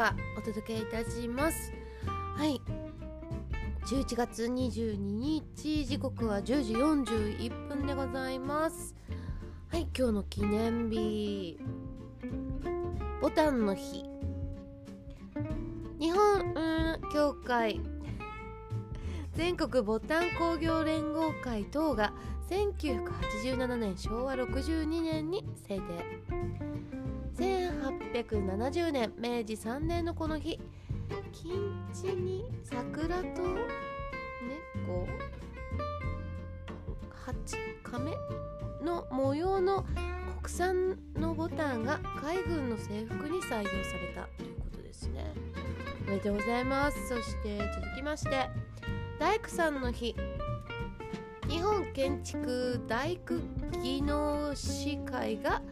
かお届けいたします。はい。11月22日時刻は10時41分でございます。はい今日の記念日ボタンの日。日本協会全国ボタン工業連合会等が1987年昭和62年に制定。1870年明治3年のこの日。近地に桜と猫。蜂亀の模様の国産のボタンが海軍の制服に採用された。ということですね。おめでとうございます。そして続きまして大工さんの日。日本建築大工技能士会が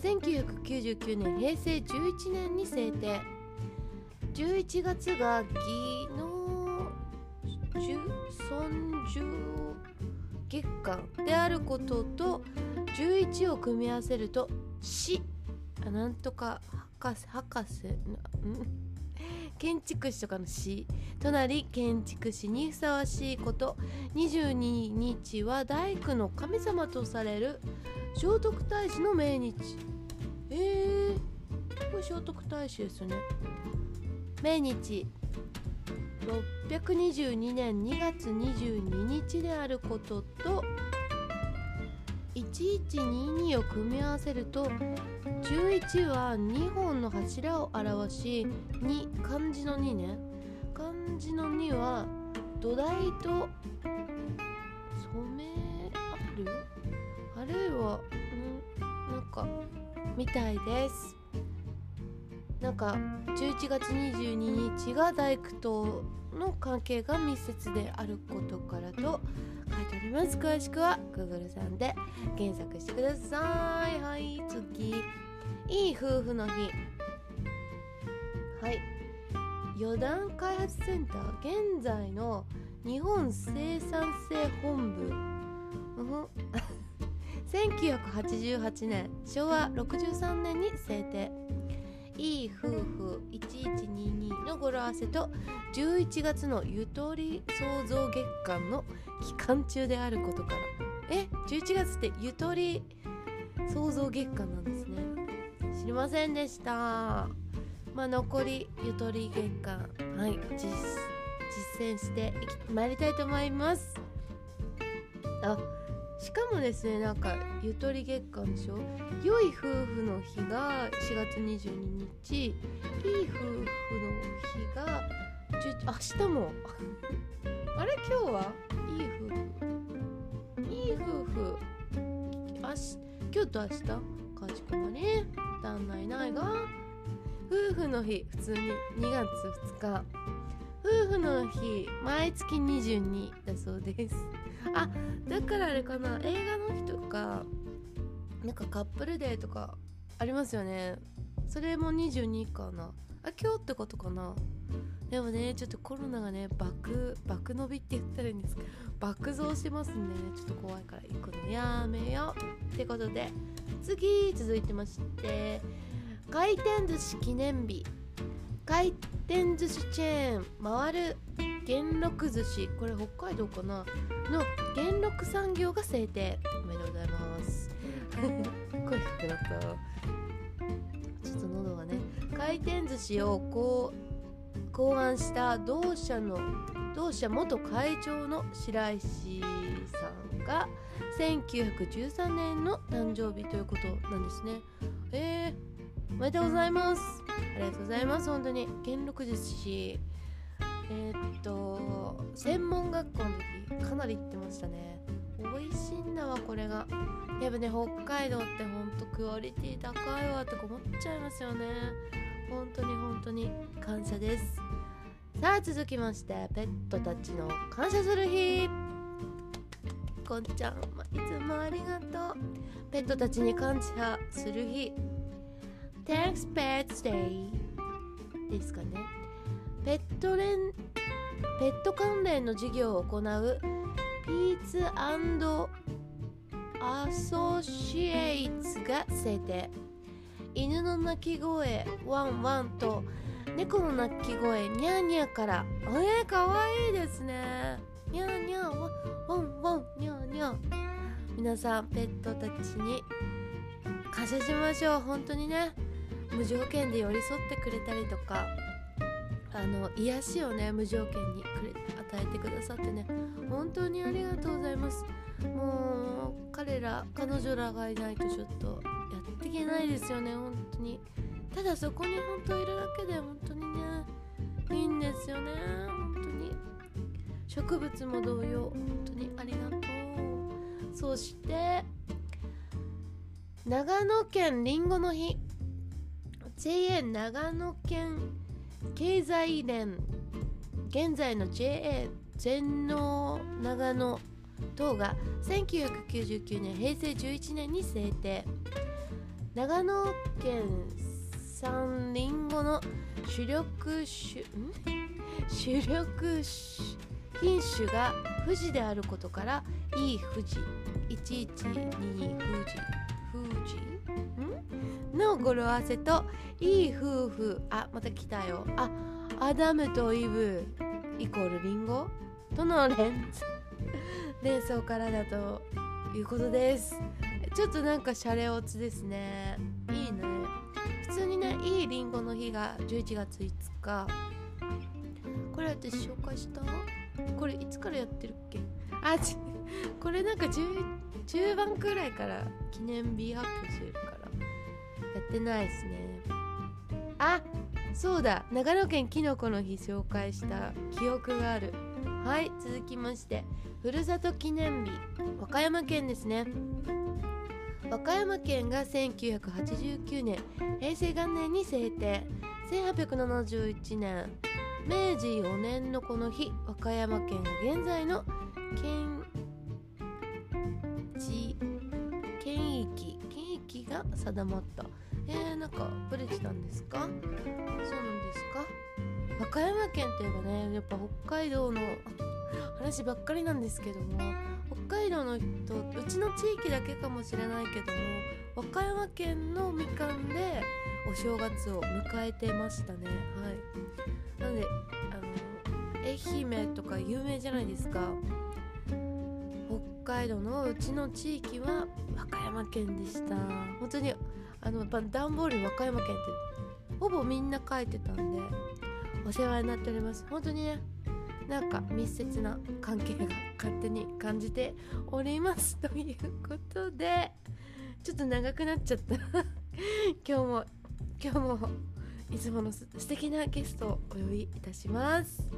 1999年平成11年に制定。11月が技能尊重月間であることと11を組み合わせると「死」なんとか博士博士建築士とかの詩となり建築士にふさわしいこと。22日は大工の神様とされる聖徳太子の命日。えー、これ聖徳太子ですね。命日。622年2月22日であることと1122を組み合わせると11は2本の柱を表し2漢字の2ね。漢字の2は土台と染めある？あるいはんなんかみたいです。なんか11月22日が大工との関係が密接であることからと書いてあります。詳しくは Google さんで検索してください。はい次。いい夫婦の日。はい。予断開発センター現在の日本生産性本部、うん。1988年昭和63年に制定。いい夫婦1122の語呂合わせと11月のゆとり創造月間の期間中であることから。え11月ってゆとり創造月間なんですね。知りませんでした。まあ残りゆとり月間はい実践してまいりたいと思います。あしかもですねなんかゆとり月間でしょ？良い夫婦の日が4月22日。いい夫婦の日が明日も。あれ？今日は？いい夫婦。いい夫婦。あし今日と明日？かしこまり。旦那いないが。夫婦の日普通に。2月2日。夫婦の日毎月22だそうです。あだからあれかな映画の日とかなんかカップルデーとかありますよね。それも22かな。あ今日ってことかな。でもねちょっとコロナがね爆爆伸びって言ったらいいんですか爆増しますんでねちょっと怖いから行くの。やめようってことで次続いてまして回転寿司記念日。回転寿司チェーン回る元禄寿司。これ北海道かな？の元禄産業が制定。おめでとうございます。声低くなった。ちょっと喉がね。回転寿司をこう考案した同社の同社元会長の白石さんが1913年の誕生日ということなんですね。えー、おめでとうございます。ありがとうございます。本当に。元禄寿司えー、っと専門学校の時かなり行ってましたね。美味しいんだわこれが。やっぱね北海道ってほんとクオリティ高いわって思っちゃいますよね。本当に本当に。感謝です。さあ続きましてペットたちの感謝する日。こんちゃん、いつもありがとう。ペットたちに感謝する日。Thanks Pets Day ですかね。ペット連ペット関連の事業を行うピーツアソシエイツが制定。犬の鳴き声ワンワンと猫の鳴き声ニャーニャーから。えー、かわいいですね。ニャーニャーワンワンニャーニャー。皆さんペットたちに感謝しましょう。本当にね。無条件で寄り添ってくれたりとか。あの癒しをね無条件にくれ与えてくださってね本当にありがとうございます。もう彼ら彼女らがいないとちょっとやっていけないですよね本当に。ただそこに本当いるだけで本当にねいいんですよね本当に。植物も同様本当にありがとう。そして長野県りんごの日。JA 長野県経済連現在の JA 全農長野等が1999年平成11年に制定。長野県産リンゴの主力種主力品種が富士であることからいい富士1122富士富士？の語呂合わせといい夫婦。あまた来たよ。あアダムとイブ。イコールリンゴ？との連 連想からだということです。ちょっとなんかシャレオツですね。いいね。普通にねいいリンゴの日が11月5日。これ私紹介した？これいつからやってるっけ？あちこれなんか11中盤くらいから記念日発表するから。やってないですね。あそうだ。長野県きのこの日紹介した記憶がある。はい続きまして。ふるさと記念日。和歌山県ですね。和歌山県が1989年。平成元年に制定。1871年。明治4年のこの日和歌山県が現在の県地県域県域が定まった。えー、なんかブレてたんですか？そうなんですか？和歌山県といえばねやっぱ北海道の話ばっかりなんですけども北海道の人うちの地域だけかもしれないけども和歌山県のみかんでお正月を迎えてましたね。はい。なのであの愛媛とか有名じゃないですか。海道のうちの地域は和歌山県でした。本当にあの段ボールに和歌山県ってほぼみんな書いてたんでお世話になっております。本当にねなんか密接な関係が勝手に感じておりますということでちょっと長くなっちゃった。今日も今日もいつもの素敵なゲストをお呼びいたします。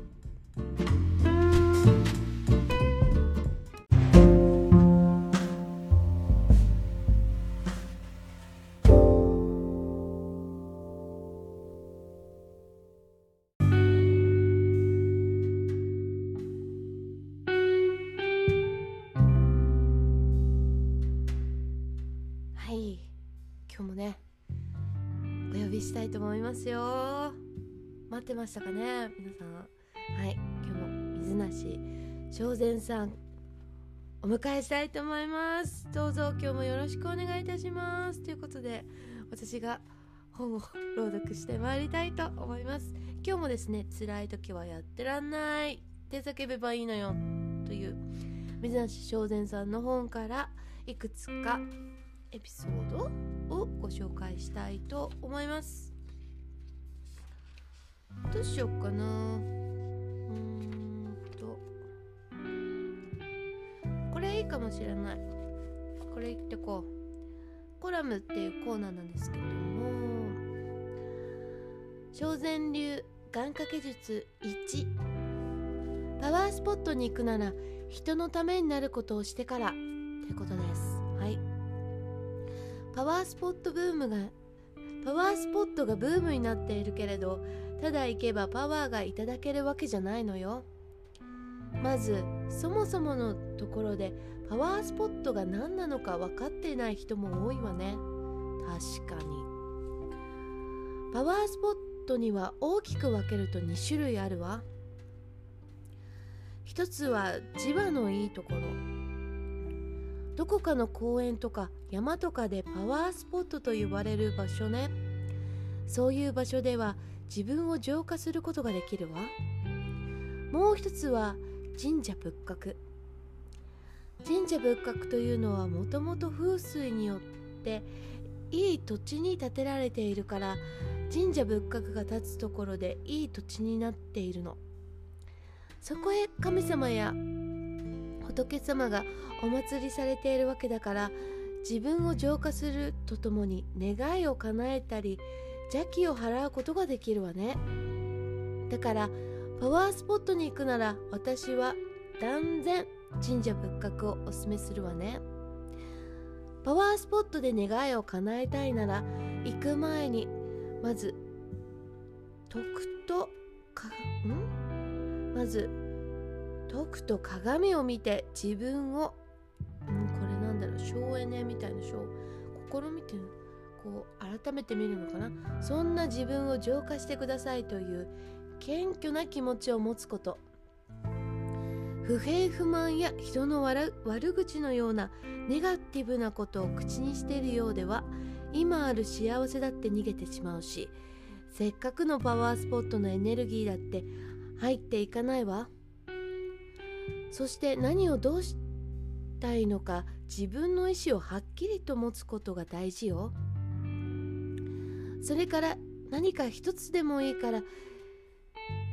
ますよ。待ってましたかね皆さん。はい今日も水梨正善さんお迎えしたいと思います。どうぞ今日もよろしくお願いいたします。ということで私が本を朗読してまいりたいと思います。今日もですね辛い時はやってらんない。って叫べばいいのよ。という水梨正善さんの本からいくつかエピソードをご紹介したいと思います。どうしようかな。うんと。これいいかもしれない。これ言ってこう。コラムっていうコーナーなんですけども。正善流願掛け術1パワースポットに行くなら人のためになることをしてから。ということです。はい。パワースポットブームがパワースポットがブームになっているけれどただ行けばパワーがいただけるわけじゃないのよ。まずそもそものところでパワースポットが何なのか分かっていない人も多いわね。確かに。パワースポットには大きく分けると2種類あるわ。一つは磁場のいいところ。どこかの公園とか山とかでパワースポットと呼ばれる場所ね。そういう場所では自分を浄化することができるわ。もう一つは神社仏閣。神社仏閣というのはもともと風水によっていい土地に建てられているから神社仏閣が建つところでいい土地になっているの。そこへ神様や仏様がお祭りされているわけだから自分を浄化するとともに願いを叶えたり邪気を払うことができるわね。だからパワースポットに行くなら私は断然神社仏閣をおすすめするわね。パワースポットで願いを叶えたいなら行く前にまず徳とかん？まず徳と鏡を見て自分を、ん、これなんだろう省エネみたいな省心見てるこう改めて見るのかな？そんな自分を浄化してくださいという謙虚な気持ちを持つこと。不平不満や人の悪口のようなネガティブなことを口にしているようでは今ある幸せだって逃げてしまうしせっかくのパワースポットのエネルギーだって入っていかないわ。そして何をどうしたいのか自分の意思をはっきりと持つことが大事よ。それから何か一つでもいいから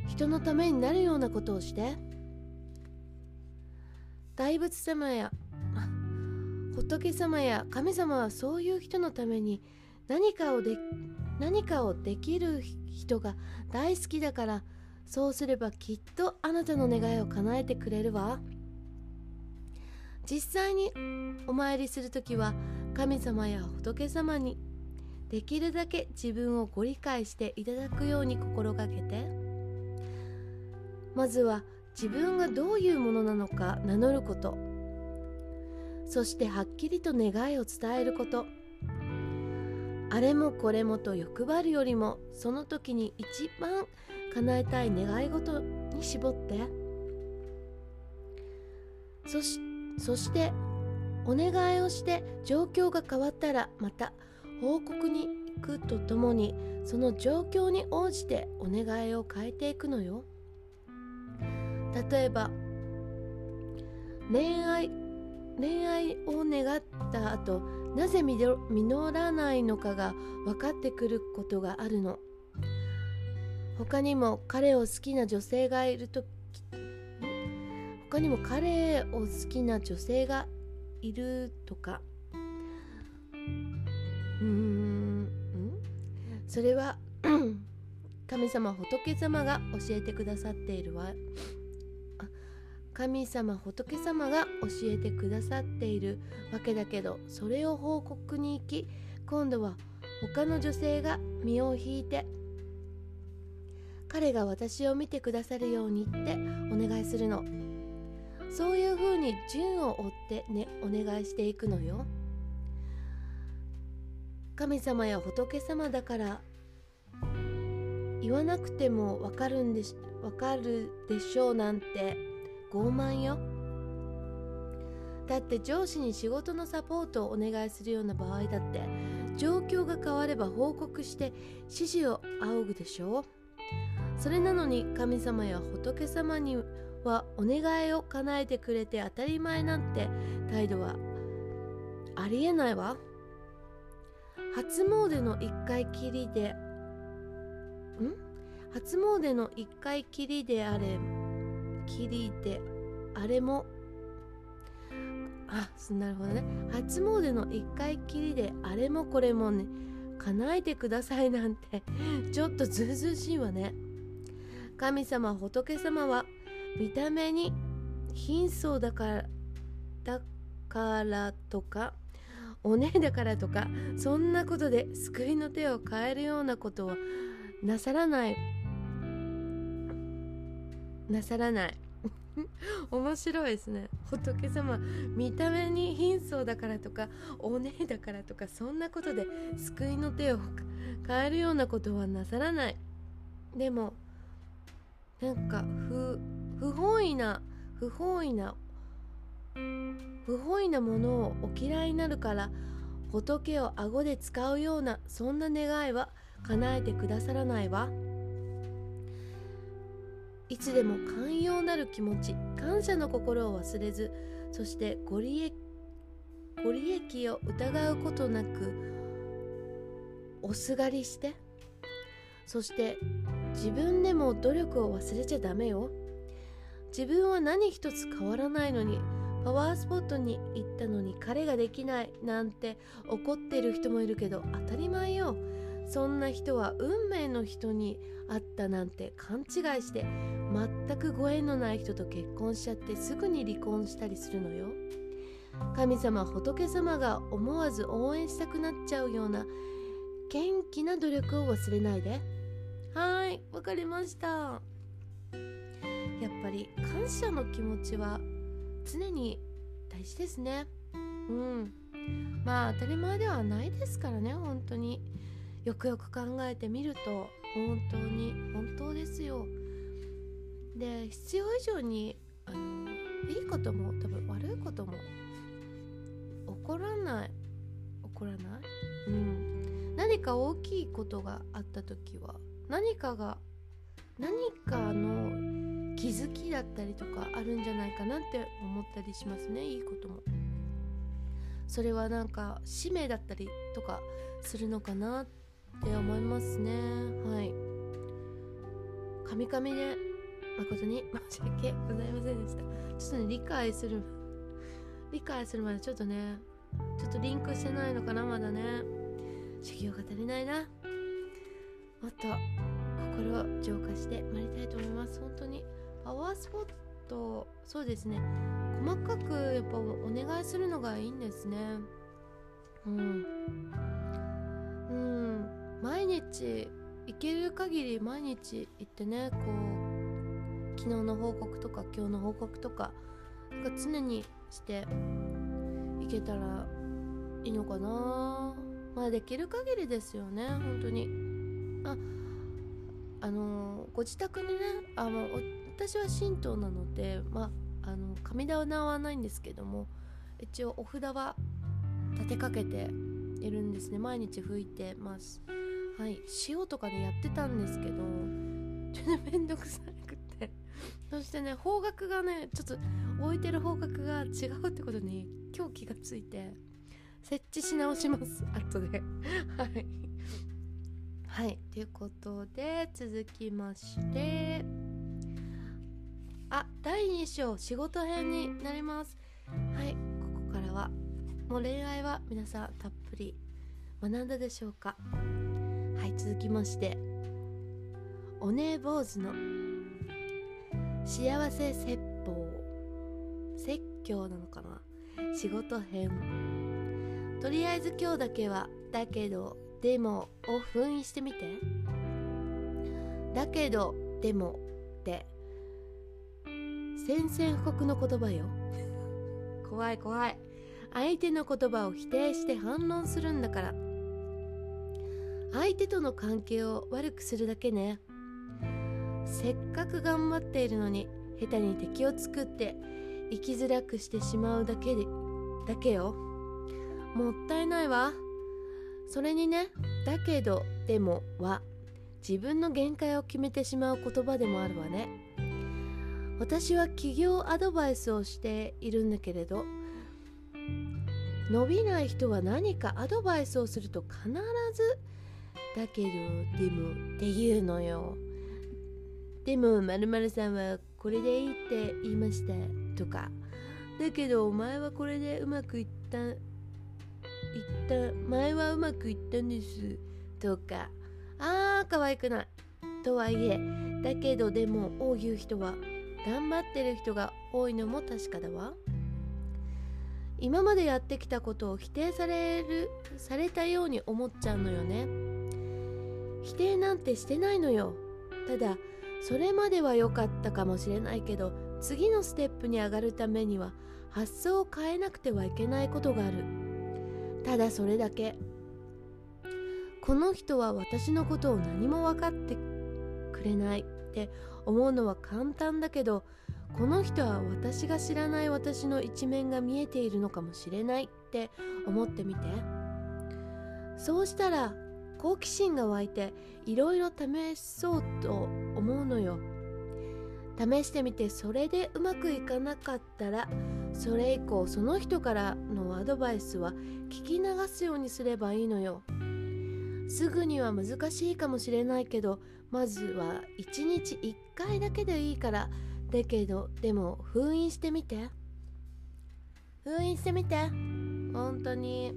人のためになるようなことをして。大仏様や仏様や神様はそういう人のために何かをで何かをできる人が大好きだからそうすればきっとあなたの願いを叶えてくれるわ。実際にお参りする時は神様や仏様にできるだけ自分をご理解していただくように心がけて。まずは自分がどういうものなのか名乗ること。そしてはっきりと願いを伝えること。あれもこれもと欲張るよりもその時に一番叶えたい願い事に絞って。そしそしてお願いをして状況が変わったらまた報告に行くとともにその状況に応じてお願いを変えていくのよ。例えば恋愛恋愛を願った後なぜ実らないのかが分かってくることがあるの他にも彼を好きな女性がいると他にも彼を好きな女性がいるとかうーん。それは 神様仏様が教えてくださっているわ。神様仏様が教えてくださっているわけだけどそれを報告に行き今度は他の女性が身を引いて彼が私を見てくださるようにってお願いするの。そういうふうに順を追ってねお願いしていくのよ。神様や仏様だから言わなくてもわかるんでしわかるでしょうなんて傲慢よ。だって上司に仕事のサポートをお願いするような場合だって状況が変われば報告して指示を仰ぐでしょう。それなのに神様や仏様にはお願いを叶えてくれて当たり前なんて態度はありえないわ。初詣の一回きりでん？初詣の一回きりであれきりであれも？あなるほどね。初詣の一回きりであれもこれもね叶えてくださいなんてちょっとずうずうしいわね。神様仏様は見た目に貧相だからだからとかおねだからとかそんなことで救いの手を変えるようなことはなさらない。なさらない。面白いですね。仏様見た目に貧相だからとかおねだからとかそんなことで救いの手を変えるようなことはなさらない。でもなんか不不本意な不本意な不本意なものをお嫌いになるから仏を顎で使うようなそんな願いは叶えてくださらないわ。いつでも寛容なる気持ち感謝の心を忘れずそしてご利益ご利益を疑うことなくおすがりしてそして自分でも努力を忘れちゃダメよ自分は何一つ変わらないのにパワースポットに行ったのに彼ができないなんて怒ってる人もいるけど当たり前よ。そんな人は運命の人に会ったなんて勘違いして全くご縁のない人と結婚しちゃってすぐに離婚したりするのよ。神様仏様が思わず応援したくなっちゃうような元気な努力を忘れないで。はいわかりました。やっぱり感謝の気持ちは常に大事ですね。うん。まあ当たり前ではないですからね本当に。よくよく考えてみると本当に本当ですよ。で必要以上にあのいいことも多分悪いことも起こらない起こらない？うん。何か大きいことがあった時は何かが何かの気づきだったりとかあるんじゃないかなって思ったりしますねいいことも。それはなんか使命だったりとかするのかなって思いますね。はい。カミカミで誠に申し訳ございませんでした。ちょっとね理解する理解するまでちょっとねちょっとリンクしてないのかなまだね。修行が足りないな。もっと心を浄化してまいりたいと思います。本当に。パワースポットそうですね。細かくやっぱお願いするのがいいんですね。うん。うん。毎日行ける限り毎日行ってねこう昨日の報告とか今日の報告とかなんか常にしていけたらいいのかな。まあできる限りですよね本当に。ああのご自宅にねあもう私は神道なのでまああの神棚はないんですけども一応お札は立てかけているんですね。毎日拭いてます。はい。塩とかでやってたんですけどちょっとめんどくさくて。そしてね方角がねちょっと置いてる方角が違うってことに今日気がついて設置し直します。後で。はい。はい。ということで続きまして。あ第2章仕事編になります。はいここからはもう恋愛は皆さんたっぷり学んだでしょうか？はい続きましておねえ坊主の幸せ説法。説教なのかな？仕事編。とりあえず今日だけはだけどでもを封印してみて。だけどでもって宣戦布告の言葉よ。怖い怖い。相手の言葉を否定して反論するんだから。相手との関係を悪くするだけね。せっかく頑張っているのに下手に敵を作って生きづらくしてしまうだけでだけよ。もったいないわ。それにねだけどでもは自分の限界を決めてしまう言葉でもあるわね。私は起業アドバイスをしているんだけれど伸びない人は何かアドバイスをすると必ずだけどでもって言うのよ。でもまるさんはこれでいいって言いましたとか。だけどお前はこれでうまくいったいった前はうまくいったんです。とか。あー可愛くない。とはいえだけどでもを言う人は頑張ってる人が多いのも確かだわ。今までやってきたことを否定されるされたように思っちゃうのよね。否定なんてしてないのよ。ただそれまでは良かったかもしれないけど次のステップに上がるためには発想を変えなくてはいけないことがある。ただそれだけ。この人は私のことを何も分かってくれない。って思うのは簡単だけどこの人は私が知らない私の一面が見えているのかもしれないって思ってみて。そうしたら好奇心が湧いていろいろ試そうと思うのよ。試してみてそれでうまくいかなかったらそれ以降その人からのアドバイスは聞き流すようにすればいいのよ。すぐには難しいかもしれないけどまずは1日1回だけでいいからだけどでも封印してみて。封印してみて。本当に。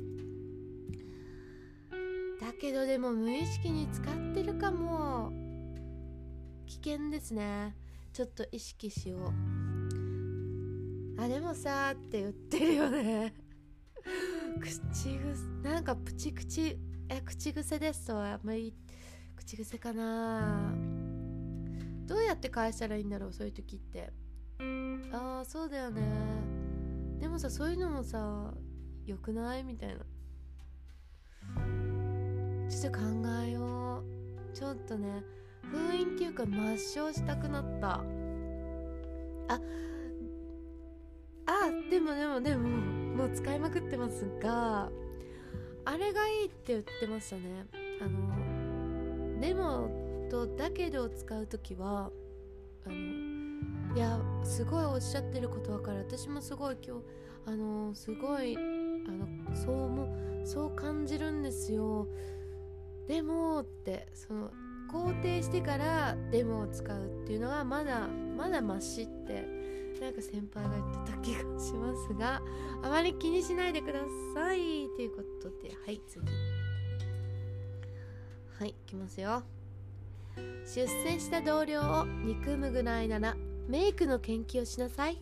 だけどでも無意識に使ってるかも。危険ですね。ちょっと意識しよう。あでもさって言ってるよね。口癖なんかプチ口え口癖です。とはあんまり口癖かな。どうやって返したらいいんだろうそういう時って。ああそうだよね。でもさそういうのもさ良くない？みたいな。ちょっと考えよう。ちょっとね封印っていうか抹消したくなった。ああでもでもでももう使いまくってますがあれがいいって言ってましたね。あのでもとだけどを使う時はあのいやすごいおっしゃってること分かる。私もすごい今日あのすごいあのそうもそう感じるんですよ。でもってその肯定してからデモを使うっていうのはまだまだマシってなんか先輩が言ってた気がしますがあまり気にしないでくださいということではい次。はいいきますよ。出世した同僚を憎むぐらいならメイクの研究をしなさい。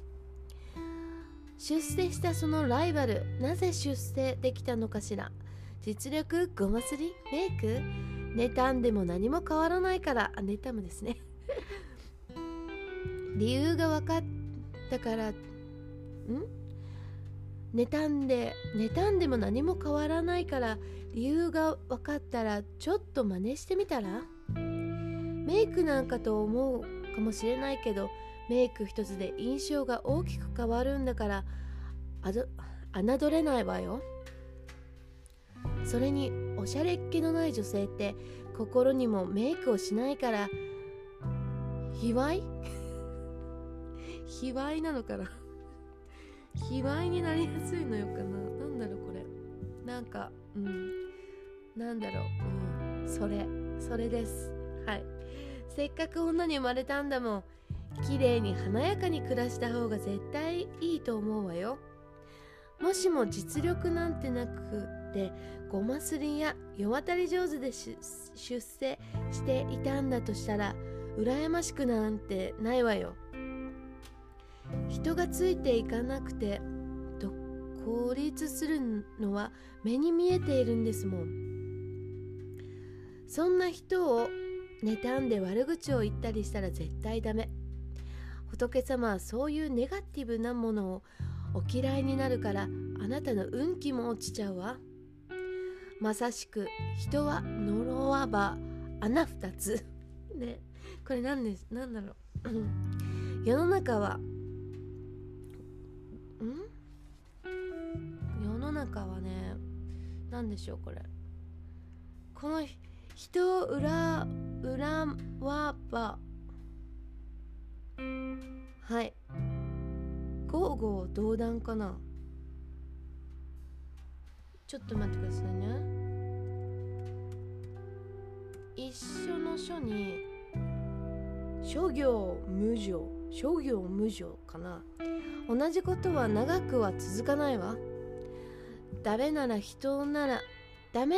出世したそのライバルなぜ出世できたのかしら。実力ごますりメイク？妬んでも何も変わらないからあ妬むですね。理由が分かったからん？妬んで妬んでも何も変わらないから理由が分かったらちょっと真似してみたら？メイクなんかと思うかもしれないけどメイク一つで印象が大きく変わるんだから侮れないわよ。それにおしゃれっ気のない女性って心にもメイクをしないから卑猥？卑猥なのかな？卑猥になりやすいのよかな。なんだろうこれ。なんかうん。なんだろう。うん。それ。それです。はい。せっかく女に生まれたんだもん。綺麗に華やかに暮らした方が絶対いいと思うわよ。もしも実力なんてなくてごますりや世渡り上手で出世していたんだとしたら羨ましくなんてないわよ。人がついていかなくてと孤立するのは目に見えているんですもん。そんな人を妬んで悪口を言ったりしたら絶対ダメ。仏様はそういうネガティブなものをお嫌いになるからあなたの運気も落ちちゃうわ。まさしく人は呪わば穴二つ。ね。これ何です何だろう。世の中は中はね何でしょうこれ。この人を裏裏はばはい。ゴーゴー道断かな。ちょっと待ってくださいね。一緒の書に諸行無常諸行無常かな。同じことは長くは続かないわ。ダメなら人ならダメ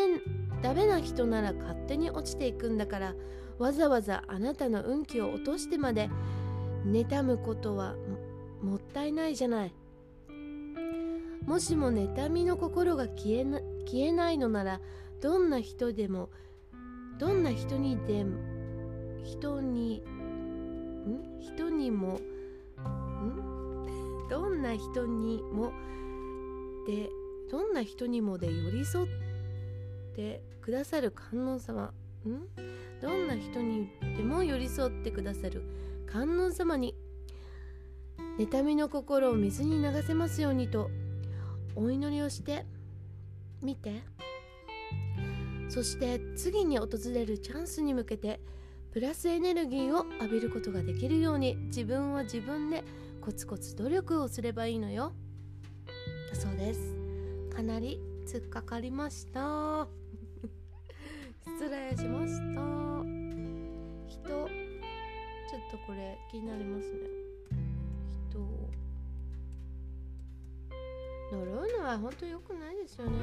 ダメな人なら勝手に落ちていくんだからわざわざあなたの運気を落としてまで妬むことはもったいないじゃない。もしも妬みの心が消えな消えないのならどんな人でもどんな人にでも人にん？人にもん？どんな人にもでどんな人にもで寄り添ってくださる観音様。ん？どんな人にでも寄り添ってくださる観音様に妬みの心を水に流せますようにとお祈りをしてみて。そして次に訪れるチャンスに向けてプラスエネルギーを浴びることができるように自分は自分でコツコツ努力をすればいいのよ。だそうです。かなり突っかかりました。失礼しました。人ちょっとこれ気になりますね。人呪うのは本当良くないですよね。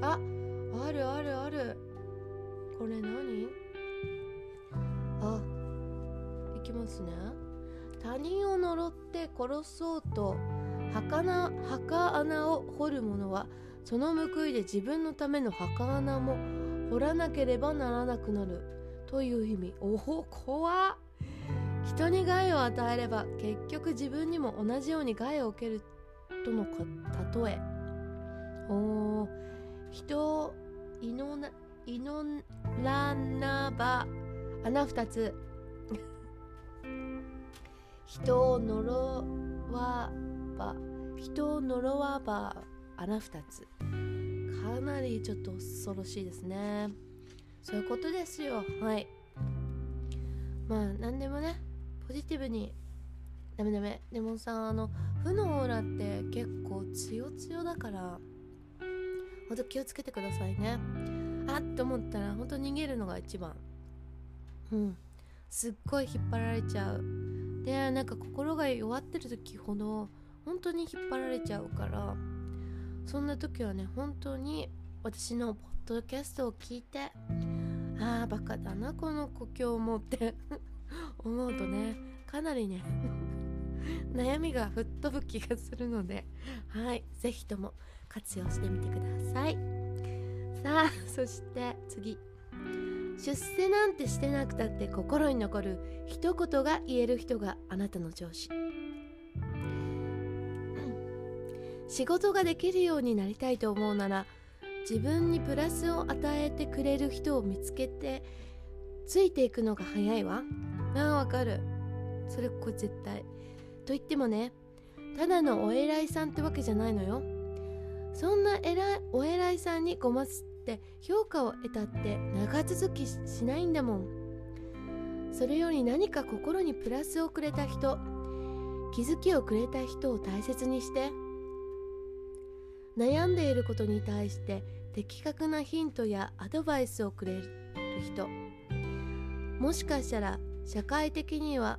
ああるあるある。これ何？あいきますね。他人を呪って殺そうと墓な墓穴を掘る者はその報いで自分のための墓穴も掘らなければならなくなる。という意味。おお怖っ。人に害を与えれば結局自分にも同じように害を受けるとの例え。お人いのないのらなば穴二つ。人を呪わば人を呪わば穴二つ。かなりちょっと恐ろしいですね。そういうことですよ。はい。まあ何でもねポジティブにダメダメ。でもさあの負のオーラって結構強強だからほんと気をつけてくださいね。あっと思ったらほんと逃げるのが一番。うん。すっごい引っ張られちゃう。でなんか心が弱ってる時ほど本当に引っ張られちゃうからそんな時はね本当に私のポッドキャストを聞いてああバカだなこの子今日もって 思うとねかなりね 悩みが吹っ飛ぶ気がするのではい是非とも活用してみてください。さあそして次。出世なんてしてなくたって心に残る一言が言える人があなたの上司。仕事ができるようになりたいと思うなら自分にプラスを与えてくれる人を見つけてついていくのが早いわ。ああわかる。それこれ絶対。と言ってもねただのお偉いさんってわけじゃないのよ。そんな偉いお偉いさんにごますって評価を得たって長続きしないんだもん。それより何か心にプラスをくれた人気づきをくれた人を大切にして悩んでいることに対して的確なヒントやアドバイスをくれる人。もしかしたら社会的には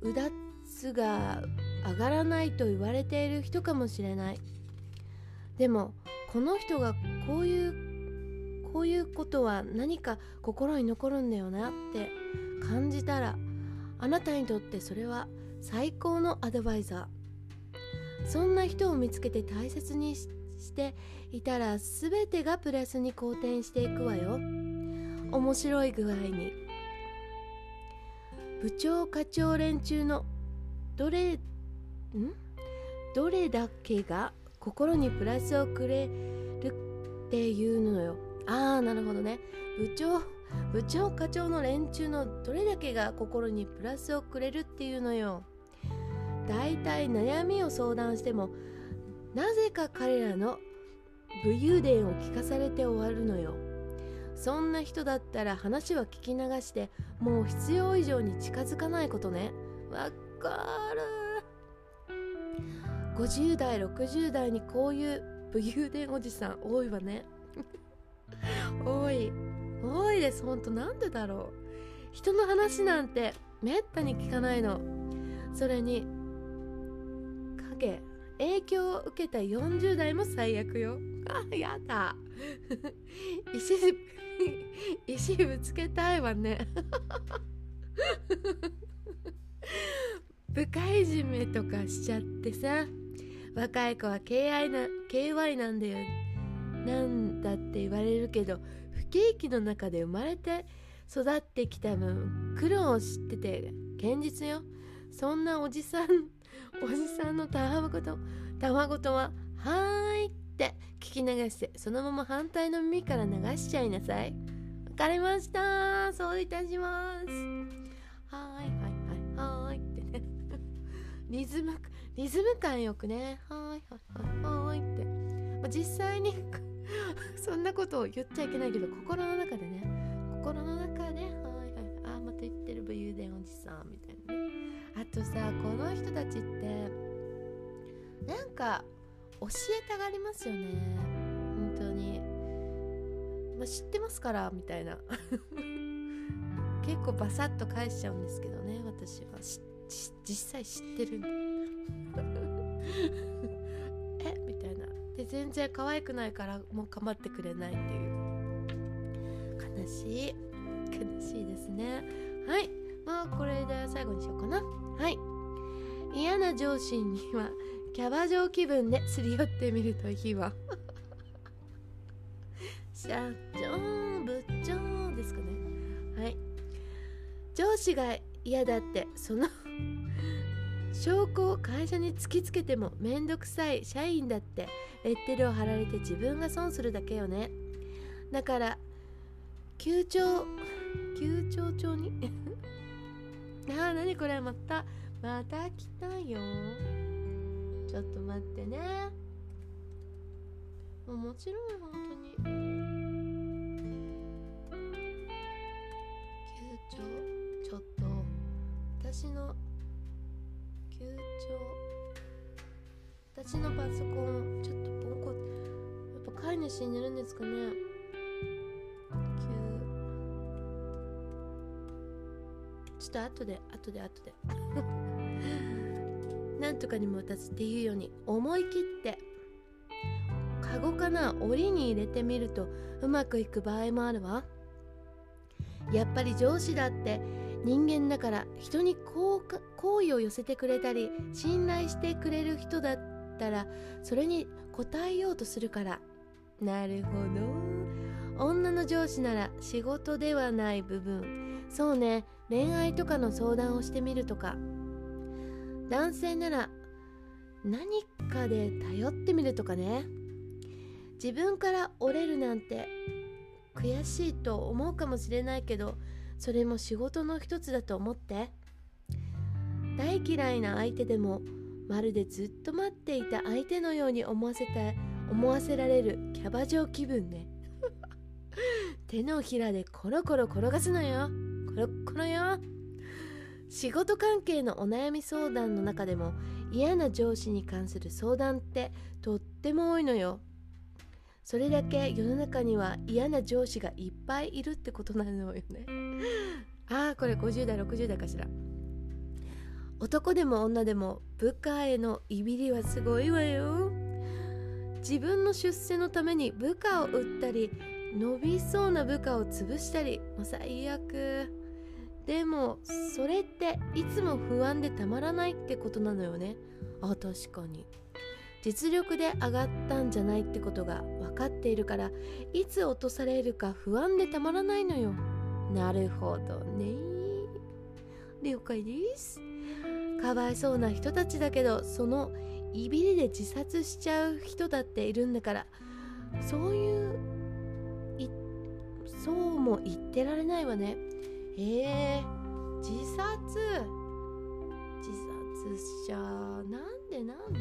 うだつが上がらないと言われている人かもしれない。でもこの人がこういうこういうことは何か心に残るんだよなって感じたらあなたにとってそれは最高のアドバイザー。そんな人を見つけて大切にしていたら全てがプラスに好転していくわよ。面白い具合に部長課長連中のどれん？どれだけが心にプラスをくれるっていうのよ。ああなるほどね。部長部長課長の連中のどれだけが心にプラスをくれるっていうのよ。だいたい悩みを相談してもなぜか彼らの武勇伝を聞かされて終わるのよ。そんな人だったら話は聞き流してもう必要以上に近づかないことね。わかる50代60代にこういう武勇伝おじさん多いわね。多い。多いです。ほんとなんでだろう。人の話なんてめったに聞かないの。それにけ影響を受けた40代も最悪よ。あやだ。石 石ぶつけたいわね。部下いじめとかしちゃってさ若い子は KI な KY なんだよ。なんだって言われるけど不景気の中で生まれて育ってきた分苦労を知ってて現実よ。そんなおじさんおじたわごとたわごとは「はーい」って聞き流してそのまま反対の耳から流しちゃいなさい。わかりました。そういたします。はいはいはいはいってね。リズムリズム感よくね。はーいはいはいはいって、まあ、実際に そんなことを言っちゃいけないけど心の中でね。心の中で「はいはいあこと言ってる武勇伝おじさんみたいなね。あとさこの人たちってなんか教えたがりますよね。本当に、まあ、知ってますからみたいな。結構バサッと返しちゃうんですけどね私は。実際知ってるんで。え？みたいな。で全然可愛くないからもう構ってくれないっていう。悲しい。悲しいですね。はい。まあこれで最後にしようかな。はい。嫌な上司にはキャバ嬢気分ですり寄ってみるといいわ。社長部長ですかね。はい。上司が嫌だってその 証拠を会社に突きつけてもめんどくさい社員だってレッテルを貼られて自分が損するだけよね。だから休庁休庁帳に？ああ何これまたまた来たよ。ちょっと待ってね。もちろん本当に。休庁ちょっと私の休庁私のパソコンちょっとポンコやっぱ飼い主になるんですかね。ちょっと後で後で後で。なんとかにも立つっていうように思い切ってカゴかな檻に入れてみるとうまくいく場合もあるわ。やっぱり上司だって人間だから人に好意を寄せてくれたり信頼してくれる人だったらそれに応えようとするから。なるほど。女の上司なら仕事ではない部分。そうね。恋愛とかの相談をしてみるとか。男性なら何かで頼ってみるとかね。自分から折れるなんて悔しいと思うかもしれないけどそれも仕事の一つだと思って。大嫌いな相手でもまるでずっと待っていた相手のように思わせた思わせられるキャバ嬢気分ね。手のひらでコロコロ転がすのよ。コロコロよ仕事関係のお悩み相談の中でも嫌な上司に関する相談ってとっても多いのよ。それだけ世の中には嫌な上司がいっぱいいるってことなのよね。ああこれ50代60代かしら。男でも女でも部下へのいびりはすごいわよ。自分の出世のために部下を売ったり伸びそうな部下を潰したりもう最悪。でもそれっていつも不安でたまらないってことなのよね。あ確かに。実力で上がったんじゃないってことが分かっているからいつ落とされるか不安でたまらないのよ。なるほどね。了解です。かわいそうな人たちだけどそのいびりで自殺しちゃう人だっているんだからそういうそうも言ってられないわね。えー、自殺自殺しちゃなんでなんで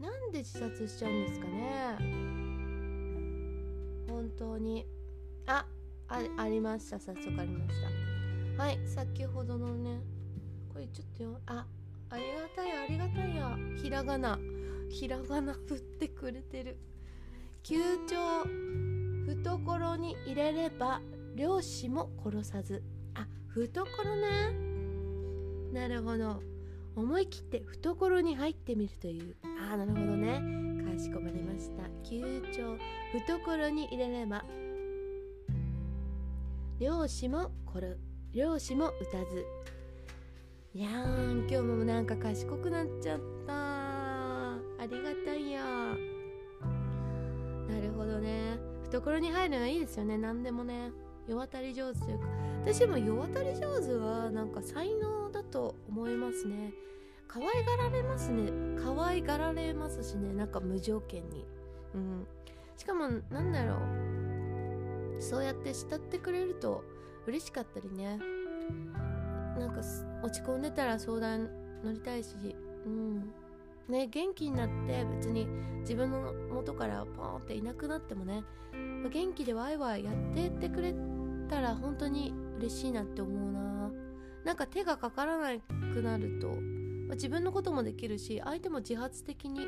なんで自殺しちゃうんですかね？本当に。ああありました。早速ありました。はい先ほどのねこれちょっとよあありがたいありがたいや。ひらがな。ひらがな振ってくれてる。急調懐に入れれば漁師も殺さず。あ懐ね。なるほど。思い切って懐に入ってみるという。ああなるほどね。かしこまりました。球長懐に入れれば。漁師もこる漁師も打たず。いやー今日もなんか賢くなっちゃった。ありがたいや。なるほどね。懐に入るのはいいですよね。何でもね。世渡り上手というか。私も世渡り上手はなんか才能だと思いますね。可愛がられますね。可愛がられますしね。なんか無条件に。うん。しかもなんだろう。そうやって慕ってくれると嬉しかったりね。なんか落ち込んでたら相談乗りたいし。うん。ね元気になって別に自分の元からポーンっていなくなってもね元気でワイワイやってってくれたら本当に嬉しいなって思うな。なんか手がかからなくなると、ま、自分のこともできるし相手も自発的に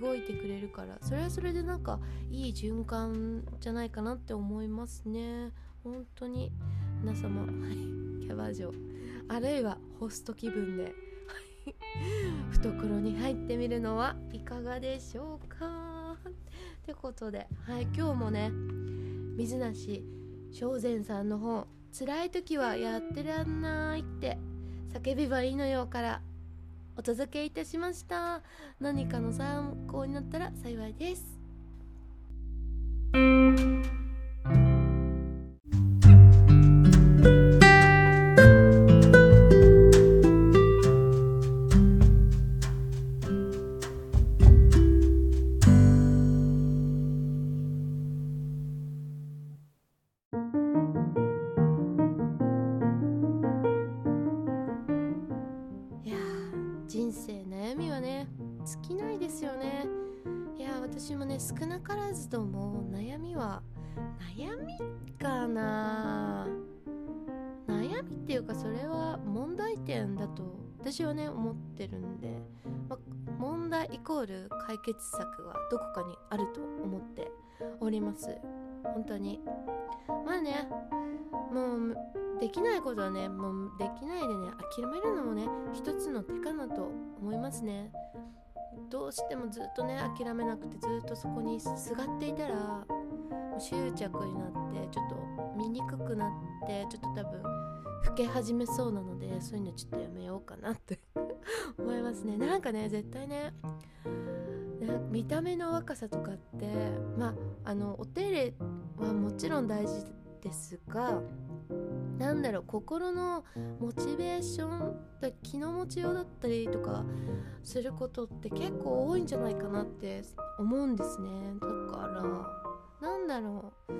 動いてくれるからそれはそれでなんかいい循環じゃないかなって思いますね。本当に。皆様はい。キャバ嬢。あるいはホスト気分で。懐に入ってみるのはいかがでしょうか？ってことで、はい、今日もね水梨正善さんの本「辛い時はやってらんない」って叫びばいいのよからお届けいたしました。何かの参考になったら幸いです。決策はどこかにあると思っております。本当に。まあねもうできないことはねもうできないでね諦めるのもね一つの手かなと思いますね。どうしてもずっとね諦めなくてずっとそこにすがっていたら執着になってちょっと見にくくなってちょっと多分老け始めそうなのでそういうのちょっとやめようかなって 思いますね。なんかね絶対ねね見た目の若さとかってまああのお手入れはもちろん大事ですがなんだろう心のモチベーションだ気の持ちようだったりとかすることって結構多いんじゃないかなって思うんですね。だからなんだろう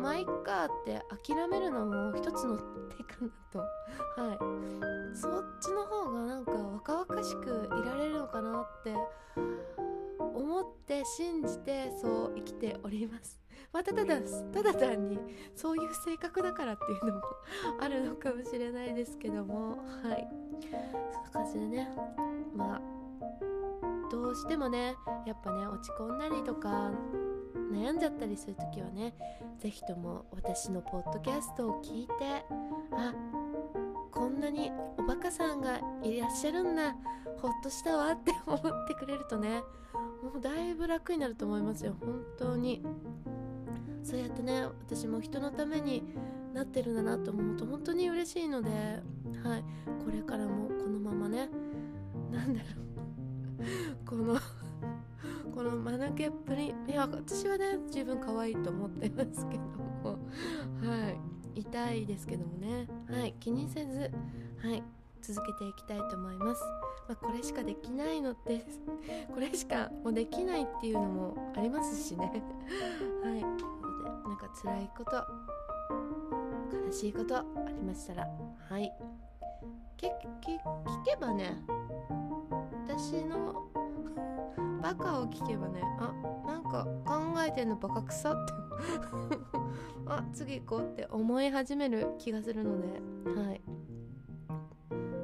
まあいっかって諦めるのも一つの手かなと。はい。そっちの方がなんか若々しくいられるのかなって思って信じてそう生きております。またただただ単にそういう性格だからっていうのもあるのかもしれないですけども。はい。そんな感じでね。まあどうしてもねやっぱね落ち込んだりとか悩んじゃったりする時はね是非とも私のポッドキャストを聞いてあこんなにおバカさんがいらっしゃるんだほっとしたわって思ってくれるとねもうだいぶ楽になると思いますよ。本当に。そうやってね私も人のためになってるんだなと思うと本当に嬉しいのではいこれからもこのままねなんだろう このこの間抜けっぷりいや私はね十分可愛いと思ってますけどもはい痛いですけどもねはい気にせずはい続けていきたいと思います、まあ、これしかできないのってこれしかもうできないっていうのもありますしね。はい。か辛いこと悲しいことありましたら。はい。けけ聞けばね私の バカを聞けばねあなんか考えてんのバカ臭って。あ次行こうって思い始める気がするので。はい。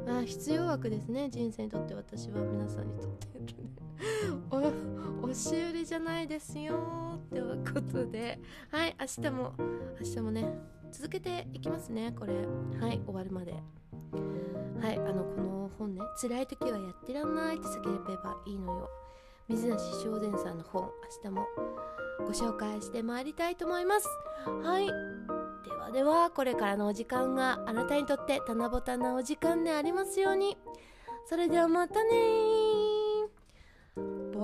まあ必要枠ですね人生にとって私は皆さんにとって。お押し売りじゃないですよってことで。はい明日も明日もね続けていきますねこれ。はい終わるまで。はいあのこの本ね辛い時はやってらんないって叫べばいいのよ。水梨正善さんの本明日もご紹介してまいりたいと思います。はい。ではではこれからのお時間があなたにとって棚ぼたなお時間でありますように。それではまたね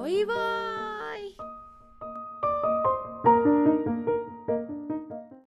バイバー。イ